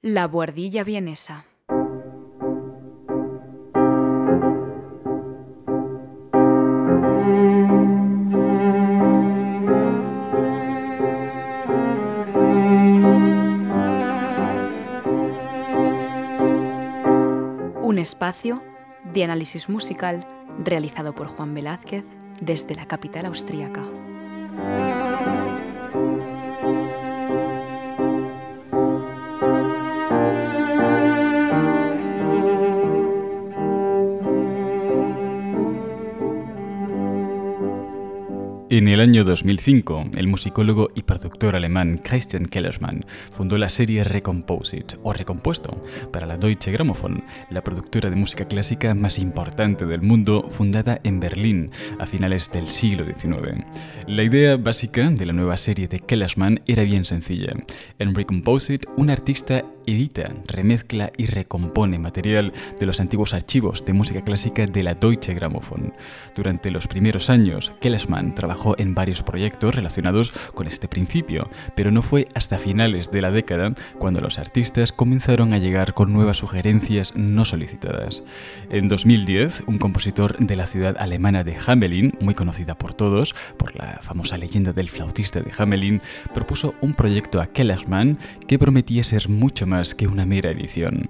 La buhardilla vienesa. Un espacio de análisis musical realizado por Juan Velázquez desde la capital austríaca. En el año 2005, el musicólogo y productor alemán Christian Kellermann fundó la serie Recomposite, o Recompuesto, para la Deutsche Grammophon, la productora de música clásica más importante del mundo, fundada en Berlín a finales del siglo XIX. La idea básica de la nueva serie de Kellermann era bien sencilla. En Recomposite, un artista edita, remezcla y recompone material de los antiguos archivos de música clásica de la Deutsche Grammophon. Durante los primeros años, Kellesmann trabajó en varios proyectos relacionados con este principio, pero no fue hasta finales de la década cuando los artistas comenzaron a llegar con nuevas sugerencias no solicitadas. En 2010, un compositor de la ciudad alemana de Hamelin, muy conocida por todos por la famosa leyenda del flautista de Hamelin, propuso un proyecto a Kellesmann que prometía ser mucho más que una mera edición.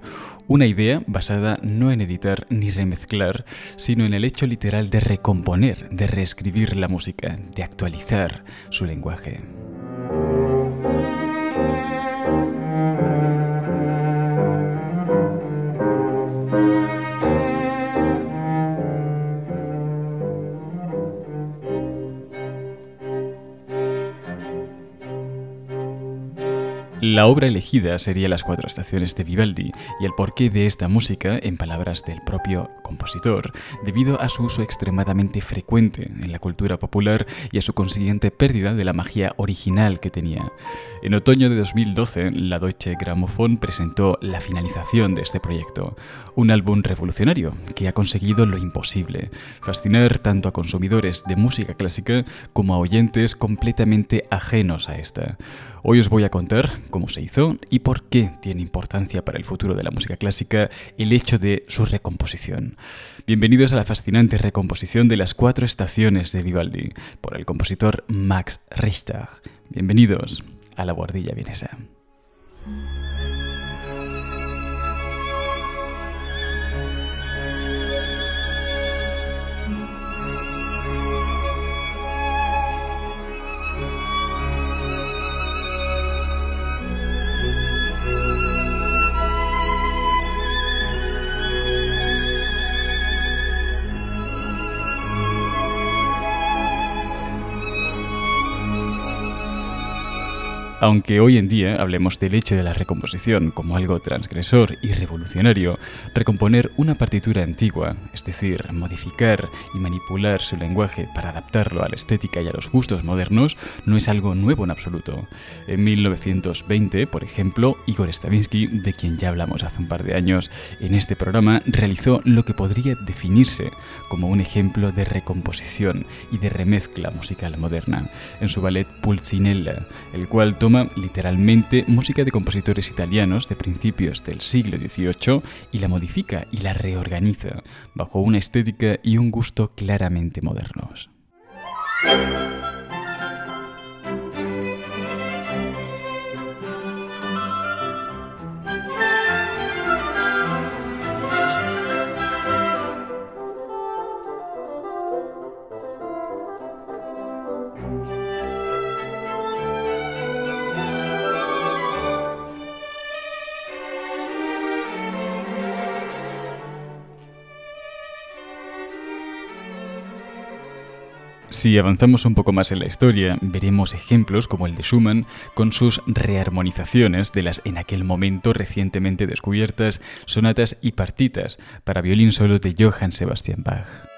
Una idea basada no en editar ni remezclar, sino en el hecho literal de recomponer, de reescribir la música, de actualizar su lenguaje. La obra elegida sería Las cuatro estaciones de Vivaldi y el porqué de esta música, en palabras del propio compositor, debido a su uso extremadamente frecuente en la cultura popular y a su consiguiente pérdida de la magia original que tenía. En otoño de 2012, la Deutsche Grammophon presentó la finalización de este proyecto, un álbum revolucionario que ha conseguido lo imposible, fascinar tanto a consumidores de música clásica como a oyentes completamente ajenos a esta. Hoy os voy a contar cómo se hizo y por qué tiene importancia para el futuro de la música clásica el hecho de su recomposición. Bienvenidos a la fascinante recomposición de las cuatro estaciones de Vivaldi por el compositor Max Richter. Bienvenidos a la guardilla vienesa. Aunque hoy en día hablemos del hecho de la recomposición como algo transgresor y revolucionario, recomponer una partitura antigua, es decir, modificar y manipular su lenguaje para adaptarlo a la estética y a los gustos modernos, no es algo nuevo en absoluto. En 1920, por ejemplo, Igor Stravinsky, de quien ya hablamos hace un par de años en este programa, realizó lo que podría definirse como un ejemplo de recomposición y de remezcla musical moderna en su ballet Pulcinella, el cual toma literalmente música de compositores italianos de principios del siglo XVIII y la modifica y la reorganiza bajo una estética y un gusto claramente modernos. Si avanzamos un poco más en la historia, veremos ejemplos como el de Schumann con sus rearmonizaciones de las en aquel momento recientemente descubiertas sonatas y partitas para violín solo de Johann Sebastian Bach.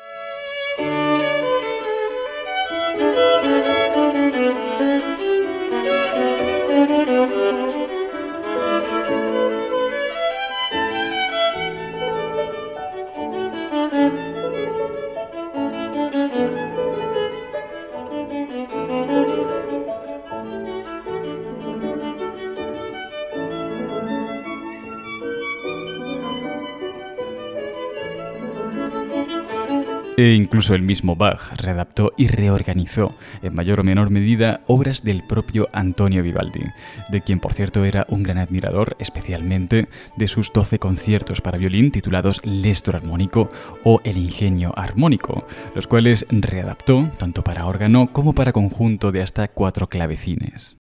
Incluso el mismo Bach readaptó y reorganizó, en mayor o menor medida, obras del propio Antonio Vivaldi, de quien por cierto era un gran admirador, especialmente de sus 12 conciertos para violín titulados Lestro armónico o El ingenio armónico, los cuales readaptó tanto para órgano como para conjunto de hasta cuatro clavecines.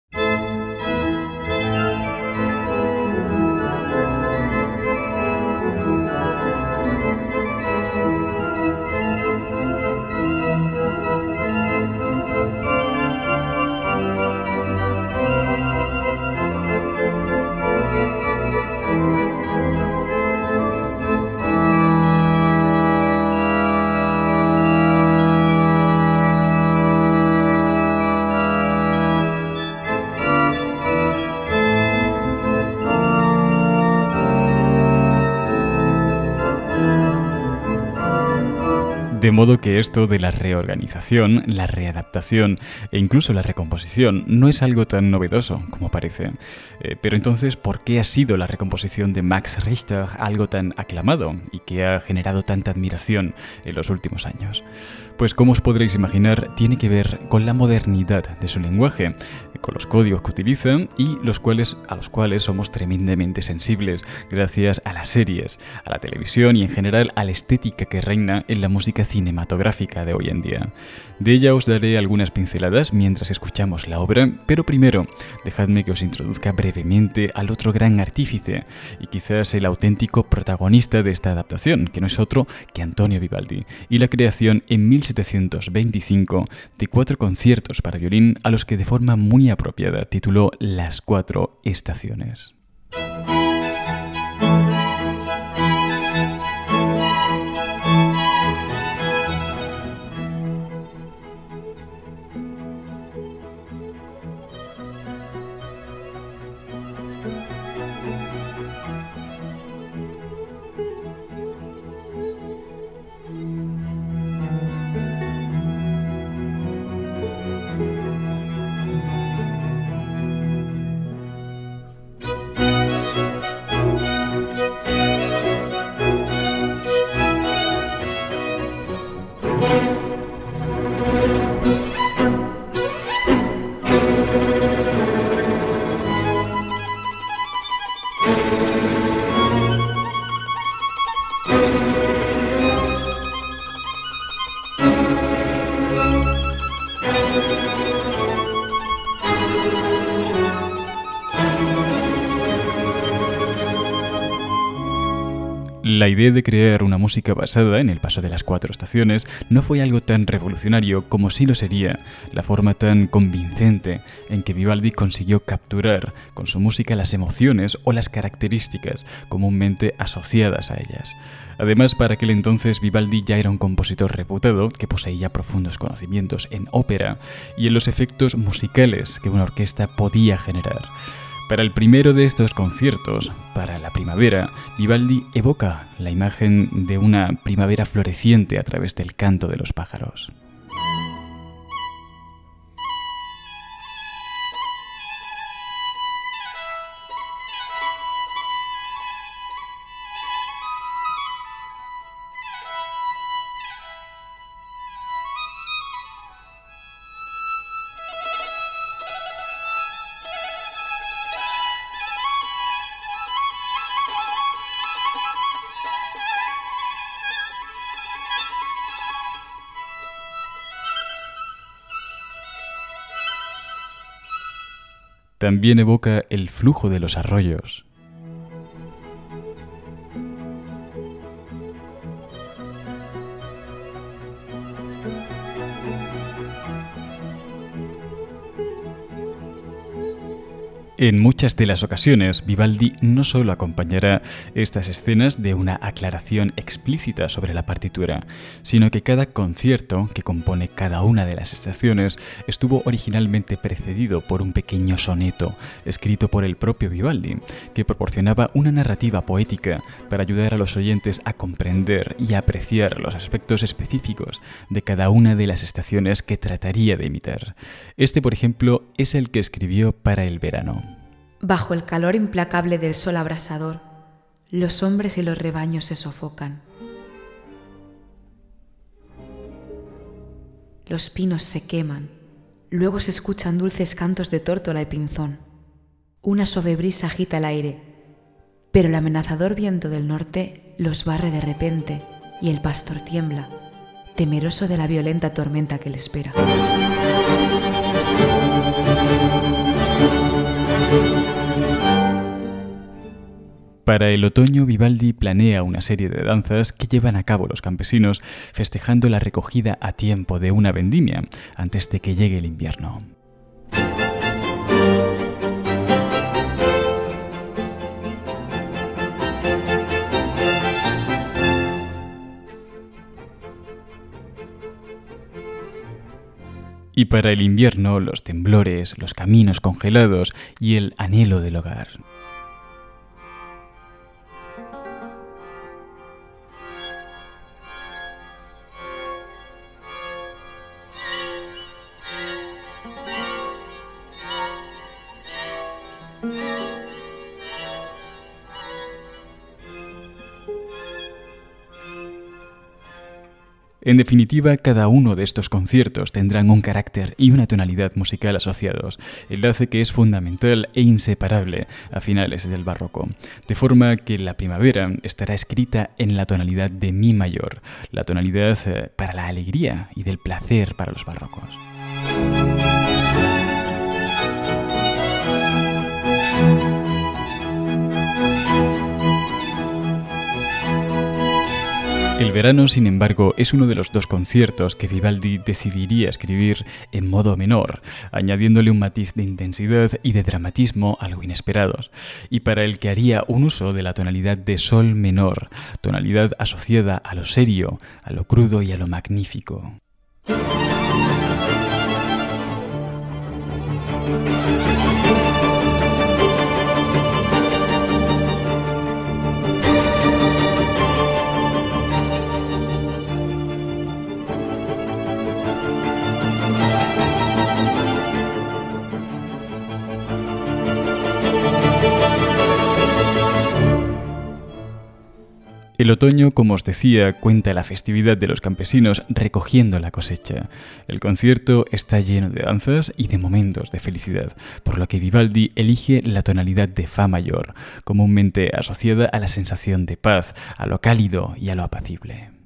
De modo que esto de la reorganización, la readaptación e incluso la recomposición no es algo tan novedoso como parece. Eh, pero entonces, ¿por qué ha sido la recomposición de Max Richter algo tan aclamado y que ha generado tanta admiración en los últimos años? Pues como os podréis imaginar, tiene que ver con la modernidad de su lenguaje, con los códigos que utilizan y los cuales, a los cuales somos tremendamente sensibles gracias a las series, a la televisión y en general a la estética que reina en la música cinematográfica de hoy en día. De ella os daré algunas pinceladas mientras escuchamos la obra, pero primero dejadme que os introduzca brevemente al otro gran artífice y quizás el auténtico protagonista de esta adaptación, que no es otro que Antonio Vivaldi, y la creación en 1725 de cuatro conciertos para violín a los que de forma muy apropiada tituló Las cuatro estaciones. La idea de crear una música basada en el paso de las cuatro estaciones no fue algo tan revolucionario como sí lo sería la forma tan convincente en que Vivaldi consiguió capturar con su música las emociones o las características comúnmente asociadas a ellas. Además, para aquel entonces Vivaldi ya era un compositor reputado que poseía profundos conocimientos en ópera y en los efectos musicales que una orquesta podía generar. Para el primero de estos conciertos, para la primavera, Vivaldi evoca la imagen de una primavera floreciente a través del canto de los pájaros. También evoca el flujo de los arroyos, En muchas de las ocasiones, Vivaldi no solo acompañará estas escenas de una aclaración explícita sobre la partitura, sino que cada concierto que compone cada una de las estaciones estuvo originalmente precedido por un pequeño soneto escrito por el propio Vivaldi, que proporcionaba una narrativa poética para ayudar a los oyentes a comprender y apreciar los aspectos específicos de cada una de las estaciones que trataría de imitar. Este, por ejemplo, es el que escribió para el verano. Bajo el calor implacable del sol abrasador, los hombres y los rebaños se sofocan. los pinos se queman, luego se escuchan dulces cantos de tórtola y pinzón. Una suave brisa agita el aire, pero el amenazador viento del norte los barre de repente y el pastor tiembla, temeroso de la violenta tormenta que le espera. Para el otoño, Vivaldi planea una serie de danzas que llevan a cabo los campesinos festejando la recogida a tiempo de una vendimia antes de que llegue el invierno. Y para el invierno, los temblores, los caminos congelados y el anhelo del hogar. En definitiva, cada uno de estos conciertos tendrán un carácter y una tonalidad musical asociados, enlace que es fundamental e inseparable a finales del barroco, de forma que la primavera estará escrita en la tonalidad de mi mayor, la tonalidad eh, para la alegría y del placer para los barrocos. El verano, sin embargo, es uno de los dos conciertos que Vivaldi decidiría escribir en modo menor, añadiéndole un matiz de intensidad y de dramatismo algo inesperados, y para el que haría un uso de la tonalidad de sol menor, tonalidad asociada a lo serio, a lo crudo y a lo magnífico. El otoño, como os decía, cuenta la festividad de los campesinos recogiendo la cosecha. El concierto está lleno de danzas y de momentos de felicidad, por lo que Vivaldi elige la tonalidad de Fa mayor, comúnmente asociada a la sensación de paz, a lo cálido y a lo apacible.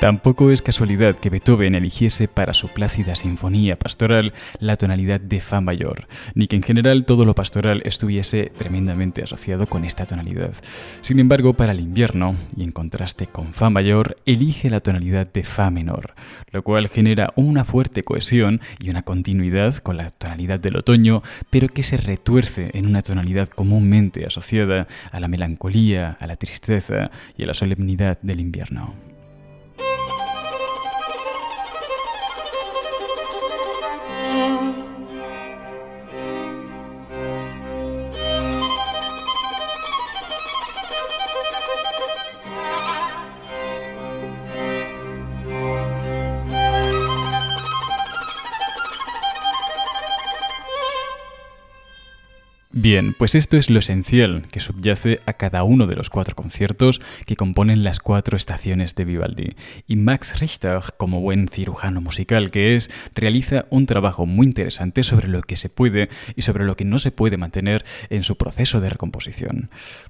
Tampoco es casualidad que Beethoven eligiese para su plácida sinfonía pastoral la tonalidad de Fa mayor, ni que en general todo lo pastoral estuviese tremendamente asociado con esta tonalidad. Sin embargo, para el invierno, y en contraste con Fa mayor, elige la tonalidad de Fa menor, lo cual genera una fuerte cohesión y una continuidad con la tonalidad del otoño, pero que se retuerce en una tonalidad comúnmente asociada a la melancolía, a la tristeza y a la solemnidad del invierno. Bien, pues esto es lo esencial que subyace a cada uno de los cuatro conciertos que componen las cuatro estaciones de Vivaldi. Y Max Richter, como buen cirujano musical que es, realiza un trabajo muy interesante sobre lo que se puede y sobre lo que no se puede mantener en su proceso de recomposición.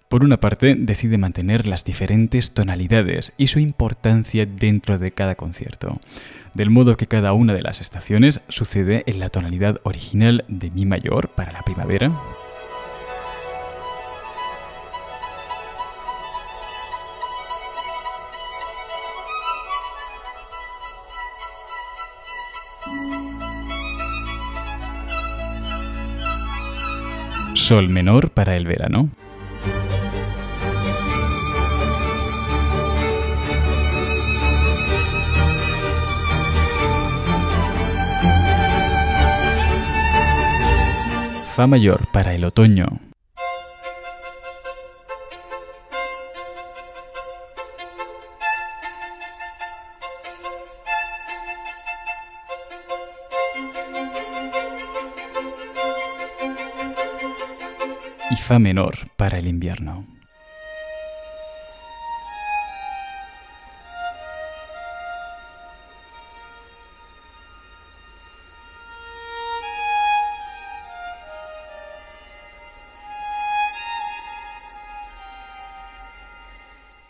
Por una parte, decide mantener las diferentes tonalidades y su importancia dentro de cada concierto del modo que cada una de las estaciones sucede en la tonalidad original de Mi mayor para la primavera, Sol menor para el verano. Fa mayor para el otoño. Fa menor para el invierno.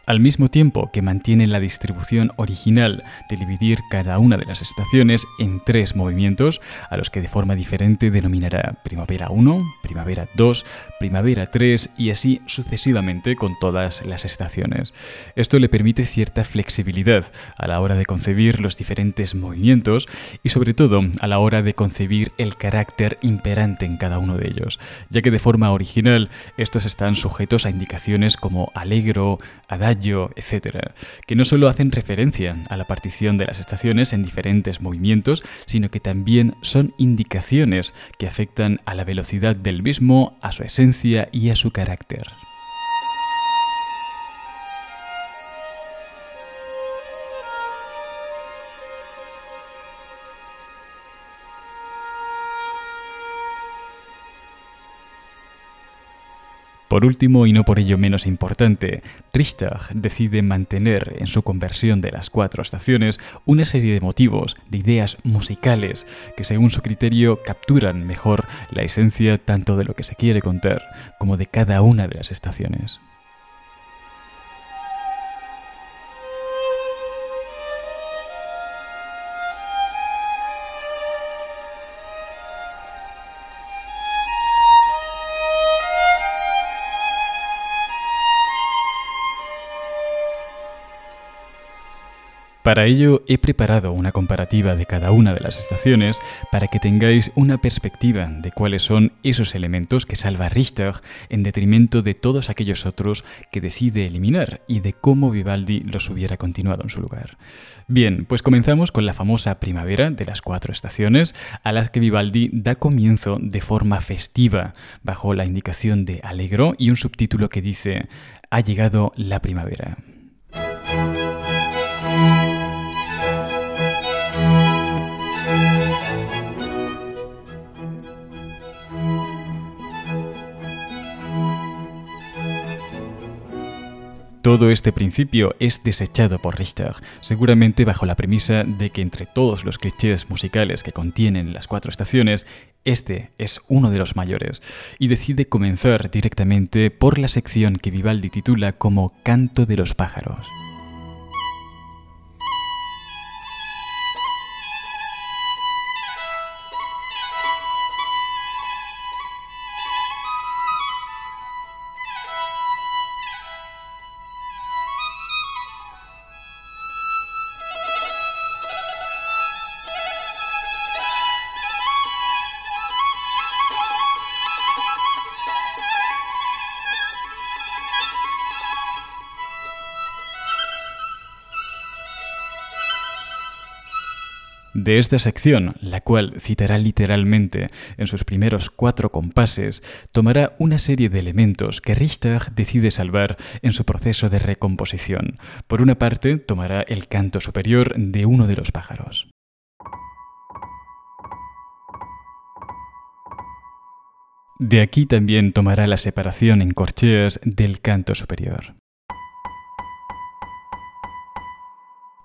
Al mismo tiempo que mantiene la distribución original de dividir cada una de las estaciones en tres movimientos, a los que de forma diferente denominará Primavera 1, Primavera 2, Primavera 3 y así sucesivamente con todas las estaciones. Esto le permite cierta flexibilidad a la hora de concebir los diferentes movimientos y sobre todo a la hora de concebir el carácter imperante en cada uno de ellos, ya que de forma original estos están sujetos a indicaciones como alegro, adagio, etcétera, que no solo hacen referencia a la partición de las estaciones en diferentes movimientos, sino que también son indicaciones que afectan a la velocidad del mismo, a su esencia y a su carácter. Por último, y no por ello menos importante, Richter decide mantener en su conversión de las cuatro estaciones una serie de motivos, de ideas musicales, que según su criterio capturan mejor la esencia tanto de lo que se quiere contar como de cada una de las estaciones. Para ello he preparado una comparativa de cada una de las estaciones para que tengáis una perspectiva de cuáles son esos elementos que salva Richter en detrimento de todos aquellos otros que decide eliminar y de cómo Vivaldi los hubiera continuado en su lugar. Bien, pues comenzamos con la famosa primavera de las cuatro estaciones a las que Vivaldi da comienzo de forma festiva bajo la indicación de Allegro y un subtítulo que dice Ha llegado la primavera. Todo este principio es desechado por Richter, seguramente bajo la premisa de que entre todos los clichés musicales que contienen las cuatro estaciones, este es uno de los mayores, y decide comenzar directamente por la sección que Vivaldi titula como Canto de los pájaros. De esta sección, la cual citará literalmente en sus primeros cuatro compases, tomará una serie de elementos que Richter decide salvar en su proceso de recomposición. Por una parte, tomará el canto superior de uno de los pájaros. De aquí también tomará la separación en corcheas del canto superior.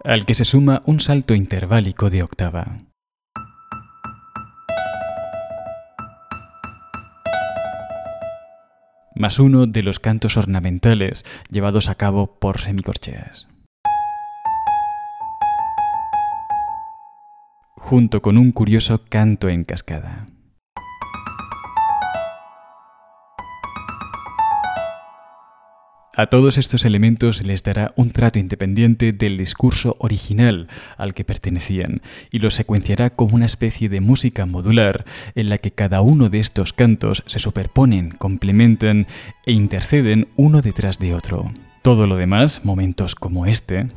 Al que se suma un salto interválico de octava. más uno de los cantos ornamentales llevados a cabo por semicorcheas. junto con un curioso canto en cascada. A todos estos elementos les dará un trato independiente del discurso original al que pertenecían y los secuenciará como una especie de música modular en la que cada uno de estos cantos se superponen, complementan e interceden uno detrás de otro. Todo lo demás, momentos como este,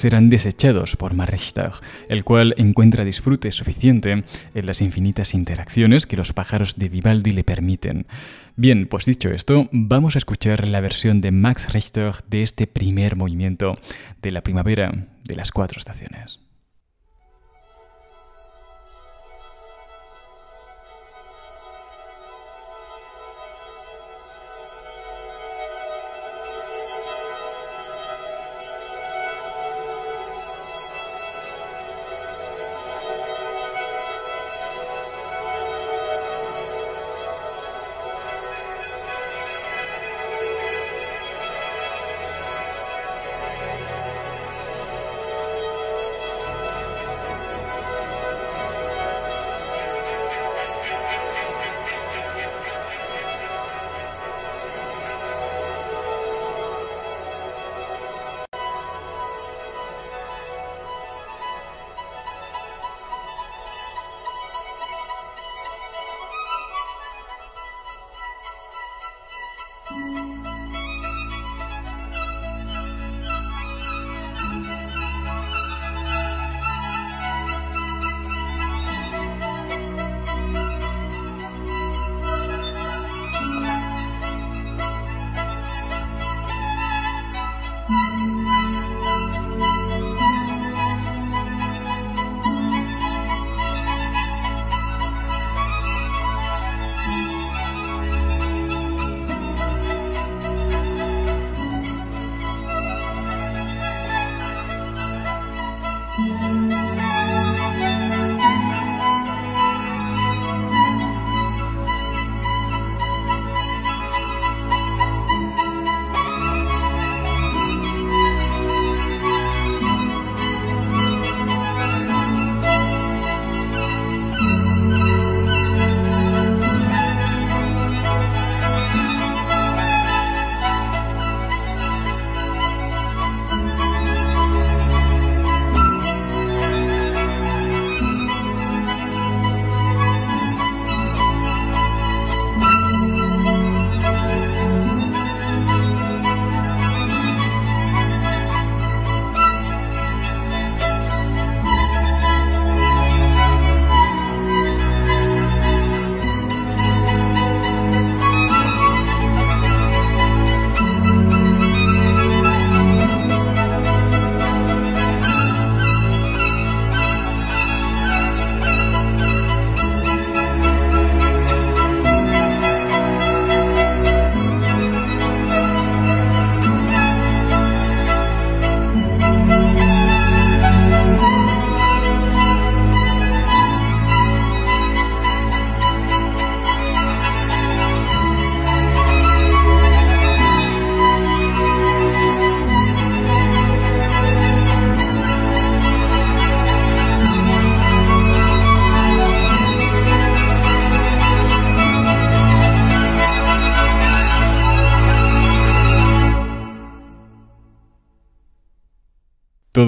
serán desechados por Marrichtag, el cual encuentra disfrute suficiente en las infinitas interacciones que los pájaros de Vivaldi le permiten. Bien, pues dicho esto, vamos a escuchar la versión de Max Richter de este primer movimiento de la primavera de las cuatro estaciones.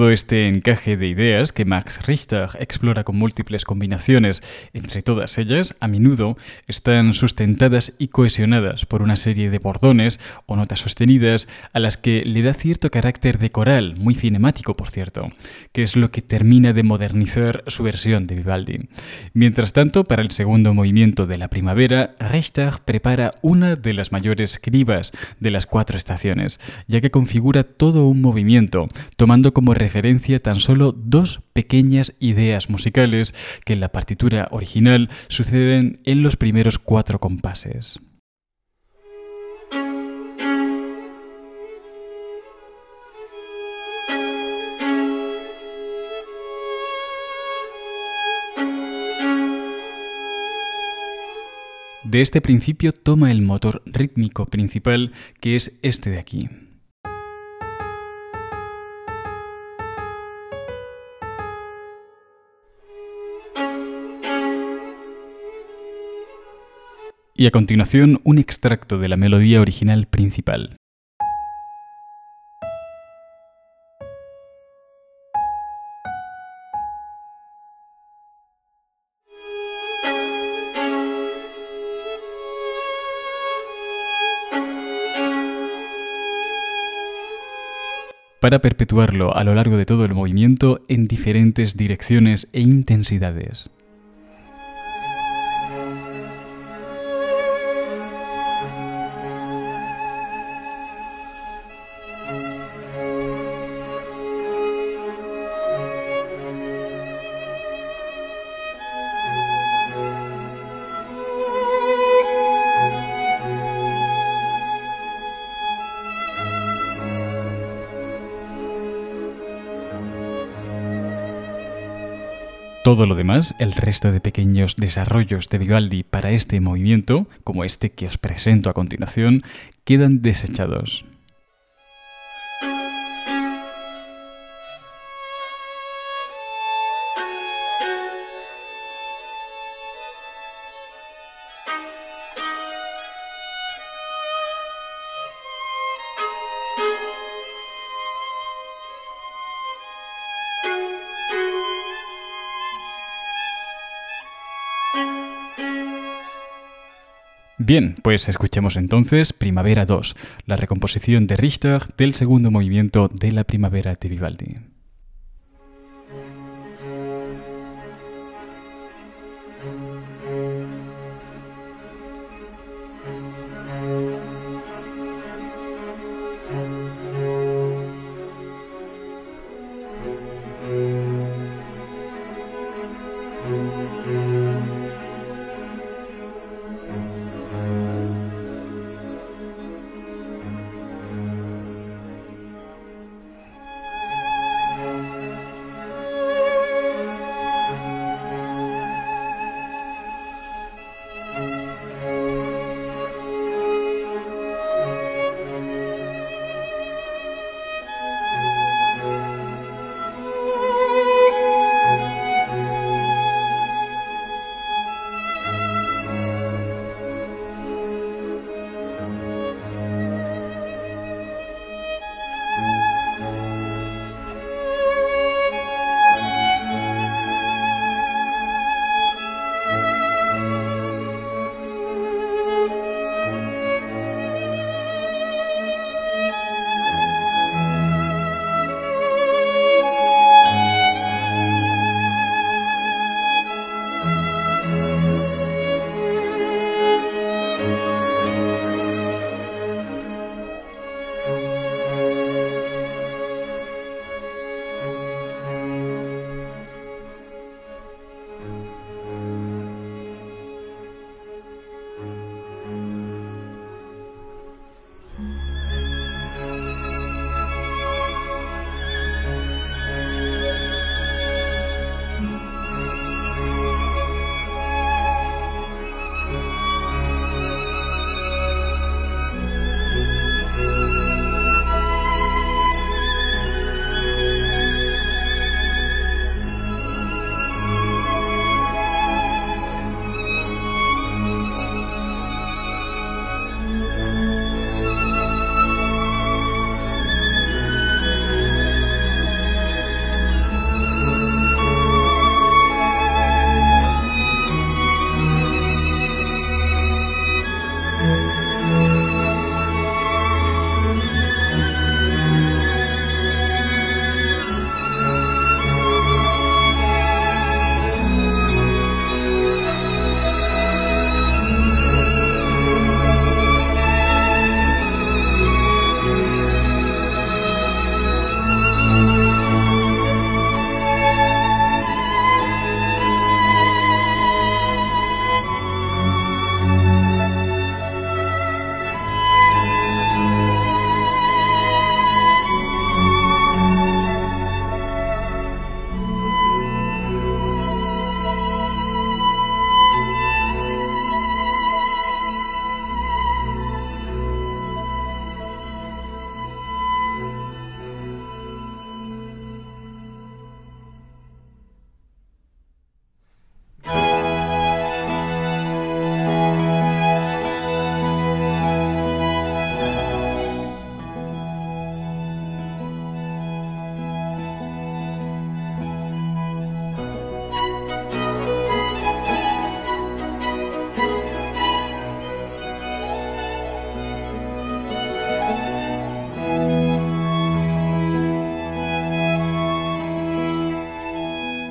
Todo este encaje de ideas que Max Richter explora con múltiples combinaciones, entre todas ellas, a menudo están sustentadas y cohesionadas por una serie de bordones o notas sostenidas a las que le da cierto carácter de coral, muy cinemático por cierto, que es lo que termina de modernizar su versión de Vivaldi. Mientras tanto, para el segundo movimiento de la primavera, Richter prepara una de las mayores cribas de las cuatro estaciones, ya que configura todo un movimiento, tomando como referencia tan solo dos pequeñas ideas musicales que en la partitura original suceden en los primeros cuatro compases. De este principio toma el motor rítmico principal que es este de aquí. Y a continuación un extracto de la melodía original principal. para perpetuarlo a lo largo de todo el movimiento en diferentes direcciones e intensidades. Todo lo demás, el resto de pequeños desarrollos de Vivaldi para este movimiento, como este que os presento a continuación, quedan desechados. Bien, pues escuchemos entonces Primavera 2, la recomposición de Richter del segundo movimiento de la Primavera de Vivaldi.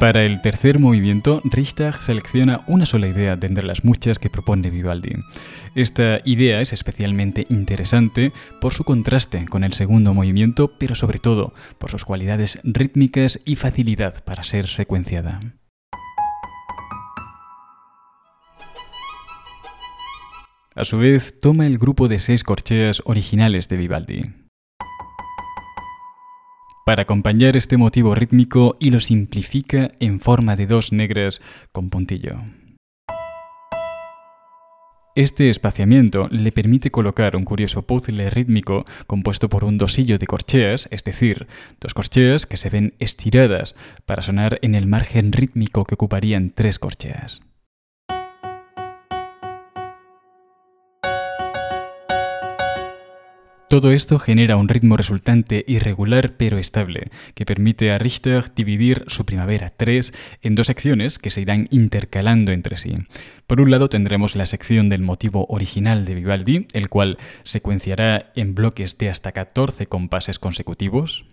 Para el tercer movimiento, Richter selecciona una sola idea de entre las muchas que propone Vivaldi. Esta idea es especialmente interesante por su contraste con el segundo movimiento, pero sobre todo por sus cualidades rítmicas y facilidad para ser secuenciada. A su vez, toma el grupo de seis corcheas originales de Vivaldi para acompañar este motivo rítmico y lo simplifica en forma de dos negras con puntillo. Este espaciamiento le permite colocar un curioso puzzle rítmico compuesto por un dosillo de corcheas, es decir, dos corcheas que se ven estiradas para sonar en el margen rítmico que ocuparían tres corcheas. Todo esto genera un ritmo resultante irregular pero estable, que permite a Richter dividir su Primavera 3 en dos secciones que se irán intercalando entre sí. Por un lado tendremos la sección del motivo original de Vivaldi, el cual secuenciará en bloques de hasta 14 compases consecutivos,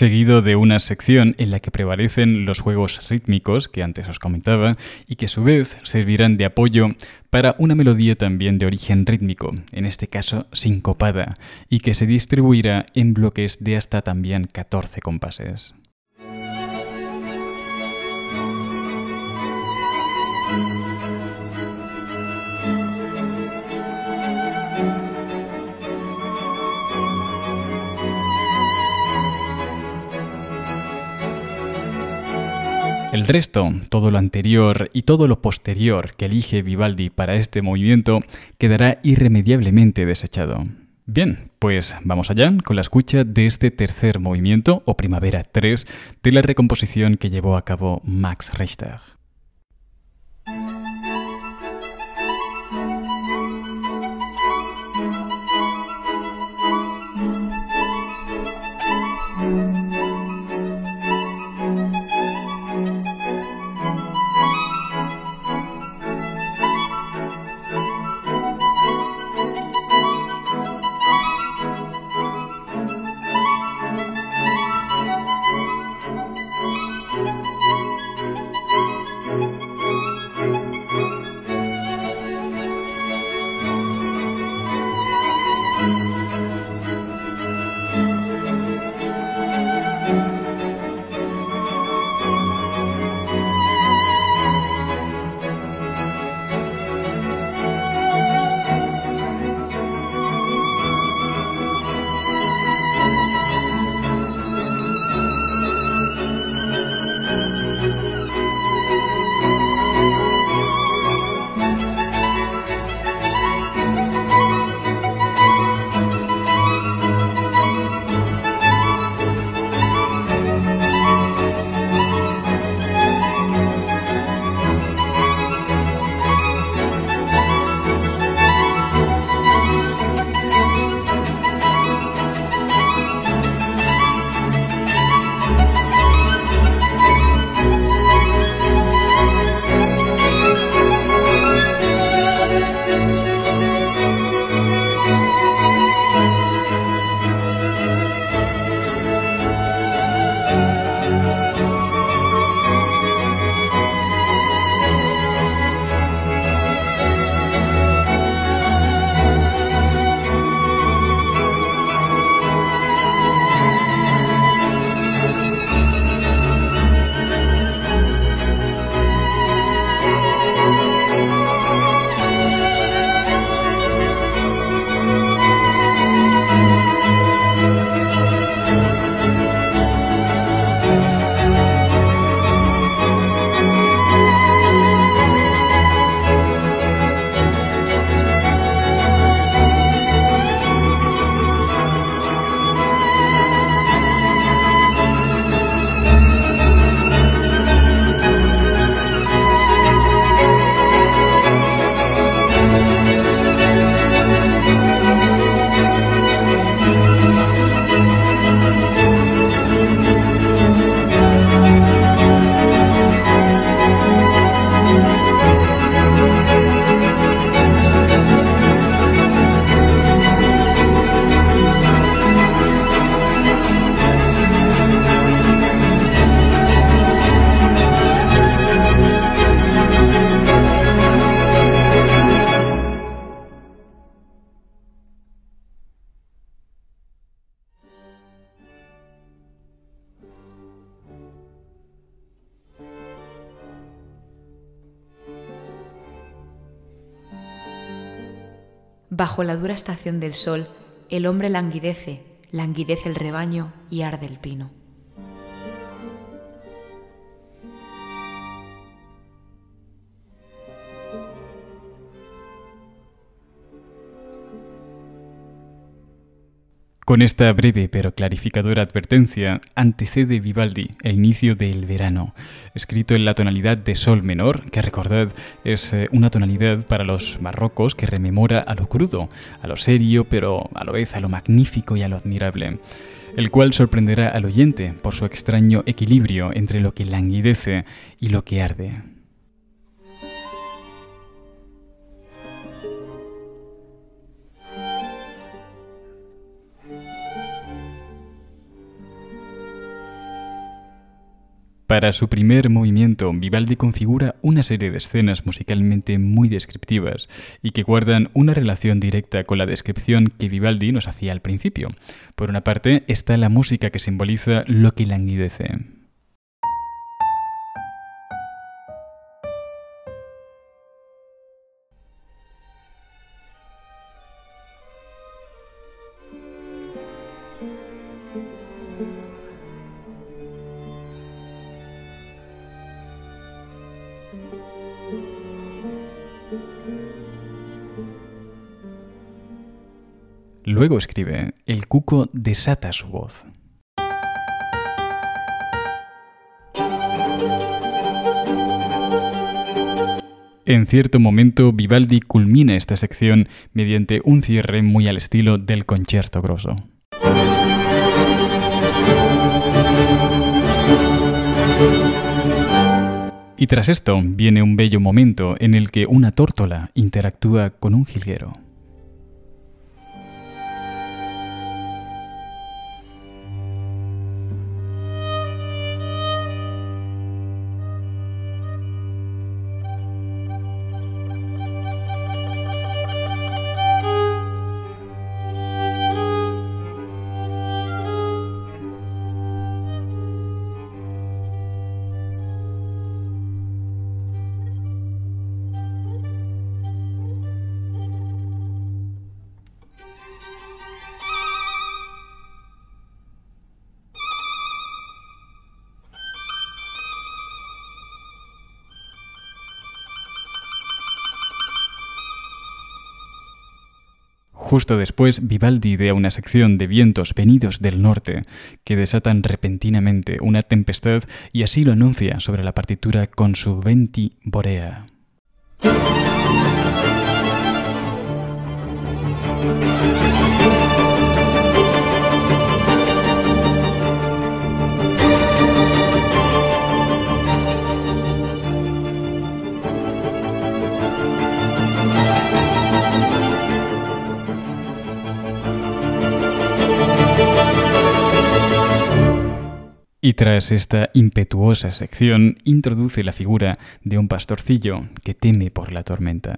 seguido de una sección en la que prevalecen los juegos rítmicos que antes os comentaba y que a su vez servirán de apoyo para una melodía también de origen rítmico, en este caso sincopada, y que se distribuirá en bloques de hasta también 14 compases. Resto, todo lo anterior y todo lo posterior que elige Vivaldi para este movimiento, quedará irremediablemente desechado. Bien, pues vamos allá con la escucha de este tercer movimiento, o Primavera 3, de la recomposición que llevó a cabo Max Richter. Bajo la dura estación del sol, el hombre languidece, languidece el rebaño y arde el pino. Con esta breve pero clarificadora advertencia, antecede Vivaldi el inicio del verano, escrito en la tonalidad de sol menor, que recordad es eh, una tonalidad para los barrocos que rememora a lo crudo, a lo serio, pero a la vez a lo magnífico y a lo admirable el cual sorprenderá al oyente por su extraño equilibrio entre lo que languidece y lo que arde. Para su primer movimiento, Vivaldi configura una serie de escenas musicalmente muy descriptivas y que guardan una relación directa con la descripción que Vivaldi nos hacía al principio. Por una parte está la música que simboliza lo que languidece. Luego escribe, el cuco desata su voz. En cierto momento, Vivaldi culmina esta sección mediante un cierre muy al estilo del concierto grosso. Y tras esto viene un bello momento en el que una tórtola interactúa con un jilguero. Justo después, Vivaldi idea una sección de vientos venidos del norte que desatan repentinamente una tempestad y así lo anuncia sobre la partitura con su Venti Borea. Y tras esta impetuosa sección introduce la figura de un pastorcillo que teme por la tormenta.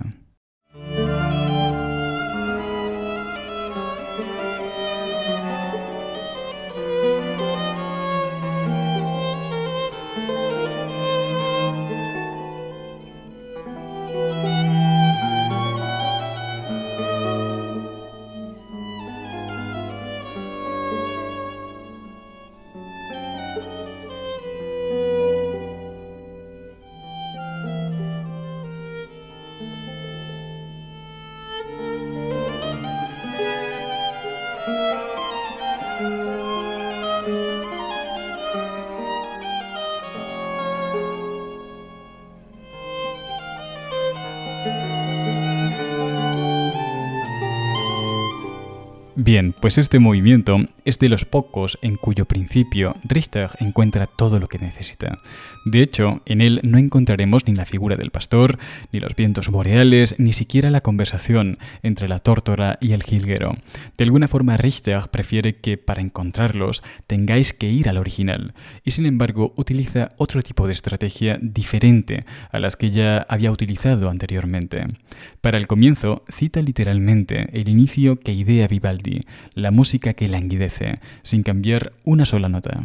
Bien, pues este movimiento es de los pocos en cuyo principio Richter encuentra todo lo que necesita. De hecho, en él no encontraremos ni la figura del pastor, ni los vientos boreales, ni siquiera la conversación entre la tórtora y el jilguero. De alguna forma Richter prefiere que para encontrarlos tengáis que ir al original, y sin embargo utiliza otro tipo de estrategia diferente a las que ya había utilizado anteriormente. Para el comienzo cita literalmente el inicio que idea Vivaldi, la música que languidece, sin cambiar una sola nota.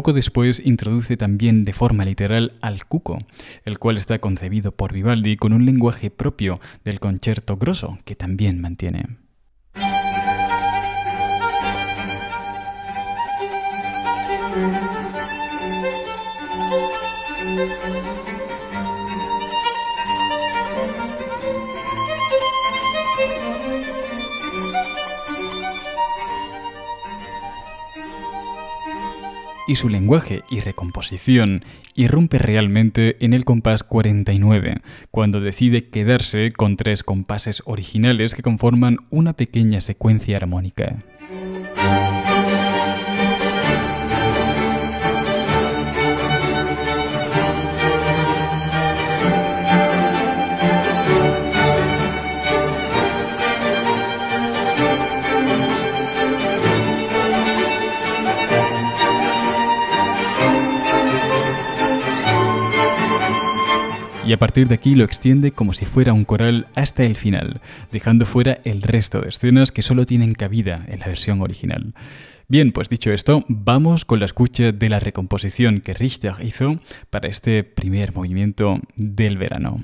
Poco después introduce también de forma literal al cuco, el cual está concebido por Vivaldi con un lenguaje propio del concierto grosso, que también mantiene. Y su lenguaje y recomposición irrumpe realmente en el compás 49, cuando decide quedarse con tres compases originales que conforman una pequeña secuencia armónica. Y a partir de aquí lo extiende como si fuera un coral hasta el final, dejando fuera el resto de escenas que solo tienen cabida en la versión original. Bien, pues dicho esto, vamos con la escucha de la recomposición que Richter hizo para este primer movimiento del verano.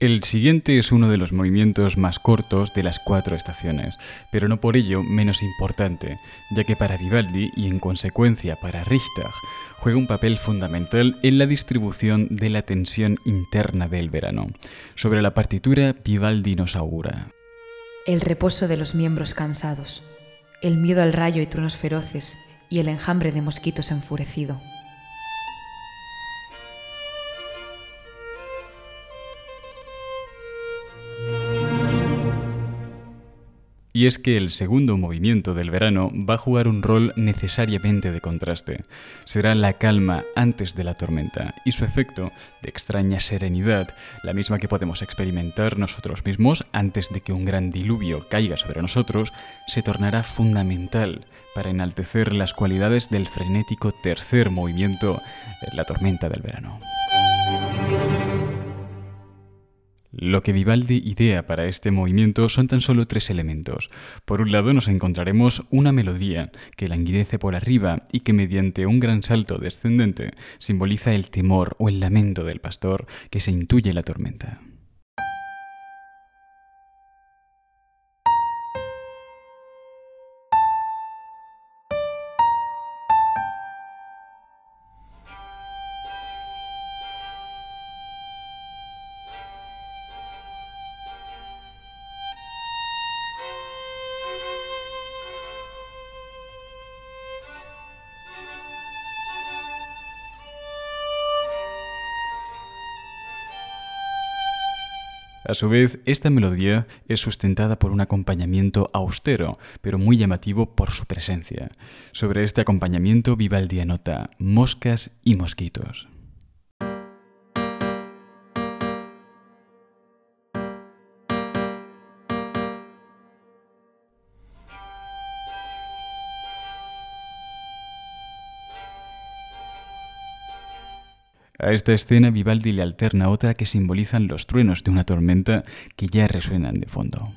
El siguiente es uno de los movimientos más cortos de las cuatro estaciones, pero no por ello menos importante, ya que para Vivaldi y en consecuencia para Richter juega un papel fundamental en la distribución de la tensión interna del verano. Sobre la partitura, Vivaldi nos augura. El reposo de los miembros cansados, el miedo al rayo y truenos feroces y el enjambre de mosquitos enfurecido. Y es que el segundo movimiento del verano va a jugar un rol necesariamente de contraste. Será la calma antes de la tormenta y su efecto de extraña serenidad, la misma que podemos experimentar nosotros mismos antes de que un gran diluvio caiga sobre nosotros, se tornará fundamental para enaltecer las cualidades del frenético tercer movimiento, la tormenta del verano. Lo que Vivaldi idea para este movimiento son tan solo tres elementos. Por un lado nos encontraremos una melodía que languidece por arriba y que mediante un gran salto descendente simboliza el temor o el lamento del pastor que se intuye la tormenta. A su vez, esta melodía es sustentada por un acompañamiento austero, pero muy llamativo por su presencia. Sobre este acompañamiento Vivaldi anota moscas y mosquitos. A esta escena Vivaldi le alterna otra que simbolizan los truenos de una tormenta que ya resuenan de fondo.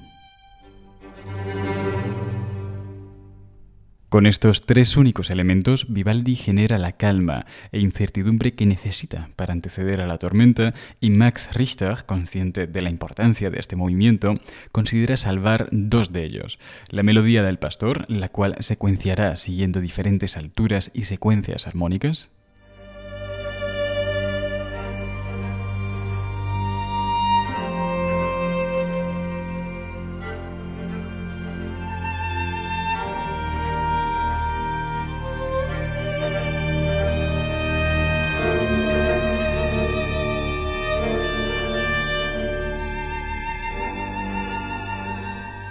Con estos tres únicos elementos, Vivaldi genera la calma e incertidumbre que necesita para anteceder a la tormenta y Max Richter, consciente de la importancia de este movimiento, considera salvar dos de ellos. La melodía del pastor, la cual secuenciará siguiendo diferentes alturas y secuencias armónicas,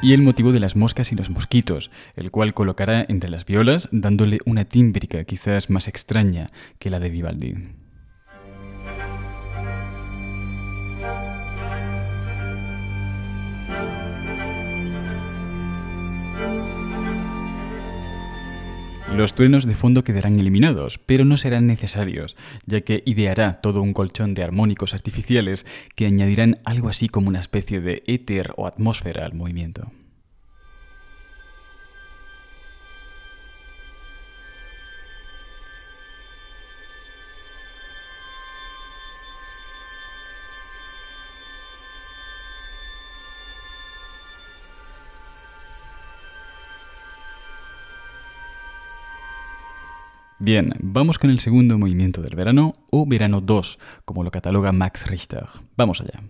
y el motivo de las moscas y los mosquitos, el cual colocará entre las violas dándole una tímbrica quizás más extraña que la de Vivaldi. Los truenos de fondo quedarán eliminados, pero no serán necesarios, ya que ideará todo un colchón de armónicos artificiales que añadirán algo así como una especie de éter o atmósfera al movimiento. Bien, vamos con el segundo movimiento del verano, o verano 2, como lo cataloga Max Richter. Vamos allá.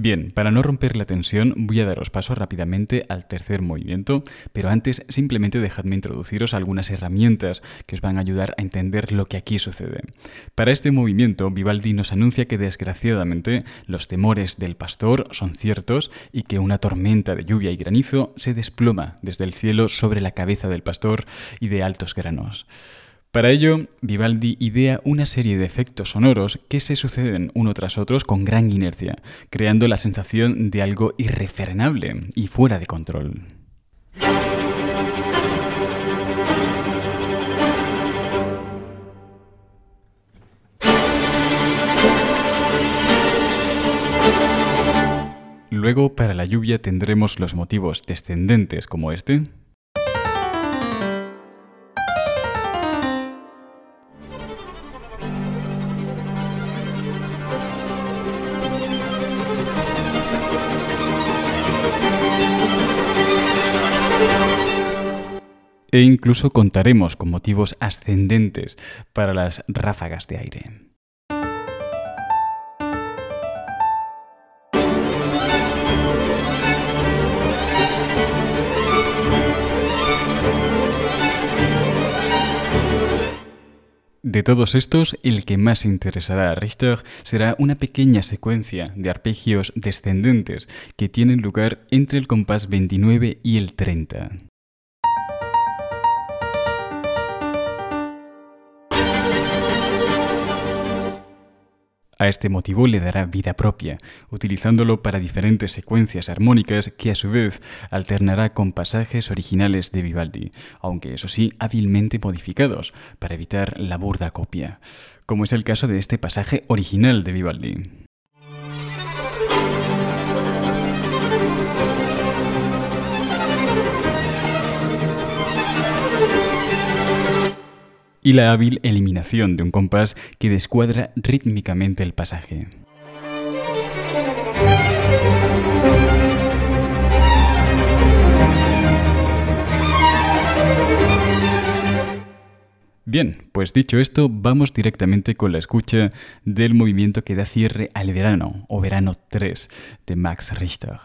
Bien, para no romper la tensión voy a daros paso rápidamente al tercer movimiento, pero antes simplemente dejadme introduciros algunas herramientas que os van a ayudar a entender lo que aquí sucede. Para este movimiento, Vivaldi nos anuncia que desgraciadamente los temores del pastor son ciertos y que una tormenta de lluvia y granizo se desploma desde el cielo sobre la cabeza del pastor y de altos granos. Para ello, Vivaldi idea una serie de efectos sonoros que se suceden uno tras otro con gran inercia, creando la sensación de algo irrefrenable y fuera de control. Luego, para la lluvia tendremos los motivos descendentes como este, e incluso contaremos con motivos ascendentes para las ráfagas de aire. De todos estos, el que más interesará a Richter será una pequeña secuencia de arpegios descendentes que tienen lugar entre el compás 29 y el 30. A este motivo le dará vida propia, utilizándolo para diferentes secuencias armónicas que a su vez alternará con pasajes originales de Vivaldi, aunque eso sí hábilmente modificados, para evitar la burda copia, como es el caso de este pasaje original de Vivaldi. Y la hábil eliminación de un compás que descuadra rítmicamente el pasaje. Bien, pues dicho esto, vamos directamente con la escucha del movimiento que da cierre al verano, o verano 3, de Max Richter.